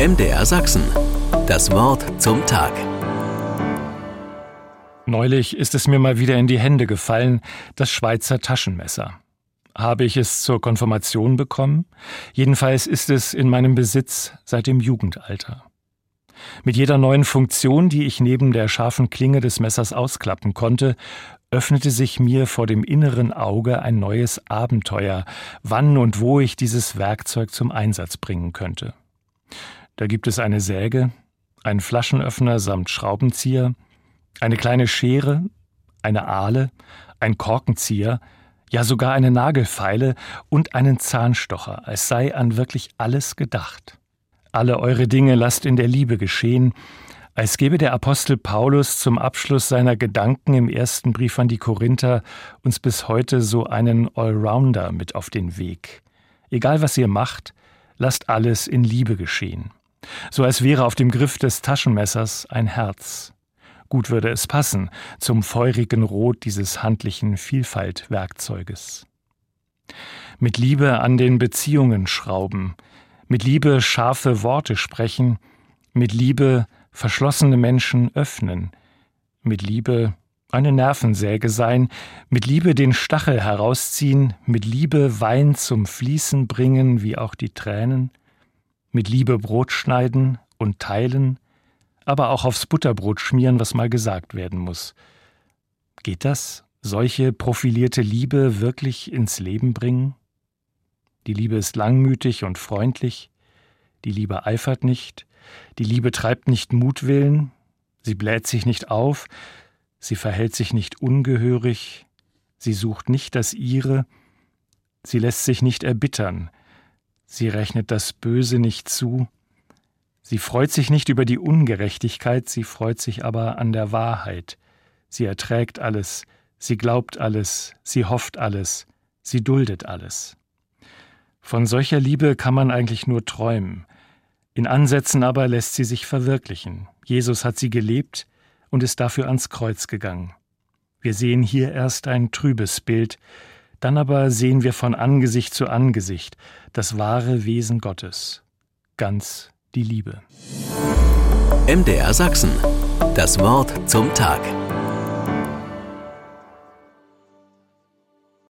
MDR Sachsen. Das Wort zum Tag. Neulich ist es mir mal wieder in die Hände gefallen, das Schweizer Taschenmesser. Habe ich es zur Konfirmation bekommen? Jedenfalls ist es in meinem Besitz seit dem Jugendalter. Mit jeder neuen Funktion, die ich neben der scharfen Klinge des Messers ausklappen konnte, öffnete sich mir vor dem inneren Auge ein neues Abenteuer, wann und wo ich dieses Werkzeug zum Einsatz bringen könnte. Da gibt es eine Säge, einen Flaschenöffner samt Schraubenzieher, eine kleine Schere, eine Ahle, ein Korkenzieher, ja sogar eine Nagelfeile und einen Zahnstocher, es sei an wirklich alles gedacht. Alle eure Dinge lasst in der Liebe geschehen, als gebe der Apostel Paulus zum Abschluss seiner Gedanken im ersten Brief an die Korinther uns bis heute so einen Allrounder mit auf den Weg. Egal was ihr macht, lasst alles in Liebe geschehen so als wäre auf dem Griff des Taschenmessers ein Herz. Gut würde es passen zum feurigen Rot dieses handlichen Vielfaltwerkzeuges. Mit Liebe an den Beziehungen schrauben, mit Liebe scharfe Worte sprechen, mit Liebe verschlossene Menschen öffnen, mit Liebe eine Nervensäge sein, mit Liebe den Stachel herausziehen, mit Liebe Wein zum Fließen bringen, wie auch die Tränen, mit Liebe Brot schneiden und teilen, aber auch aufs Butterbrot schmieren, was mal gesagt werden muss. Geht das, solche profilierte Liebe wirklich ins Leben bringen? Die Liebe ist langmütig und freundlich, die Liebe eifert nicht, die Liebe treibt nicht Mutwillen, sie bläht sich nicht auf, sie verhält sich nicht ungehörig, sie sucht nicht das ihre, sie lässt sich nicht erbittern, Sie rechnet das Böse nicht zu. Sie freut sich nicht über die Ungerechtigkeit, sie freut sich aber an der Wahrheit. Sie erträgt alles, sie glaubt alles, sie hofft alles, sie duldet alles. Von solcher Liebe kann man eigentlich nur träumen. In Ansätzen aber lässt sie sich verwirklichen. Jesus hat sie gelebt und ist dafür ans Kreuz gegangen. Wir sehen hier erst ein trübes Bild, dann aber sehen wir von Angesicht zu Angesicht das wahre Wesen Gottes, ganz die Liebe. MDR Sachsen. Das Wort zum Tag.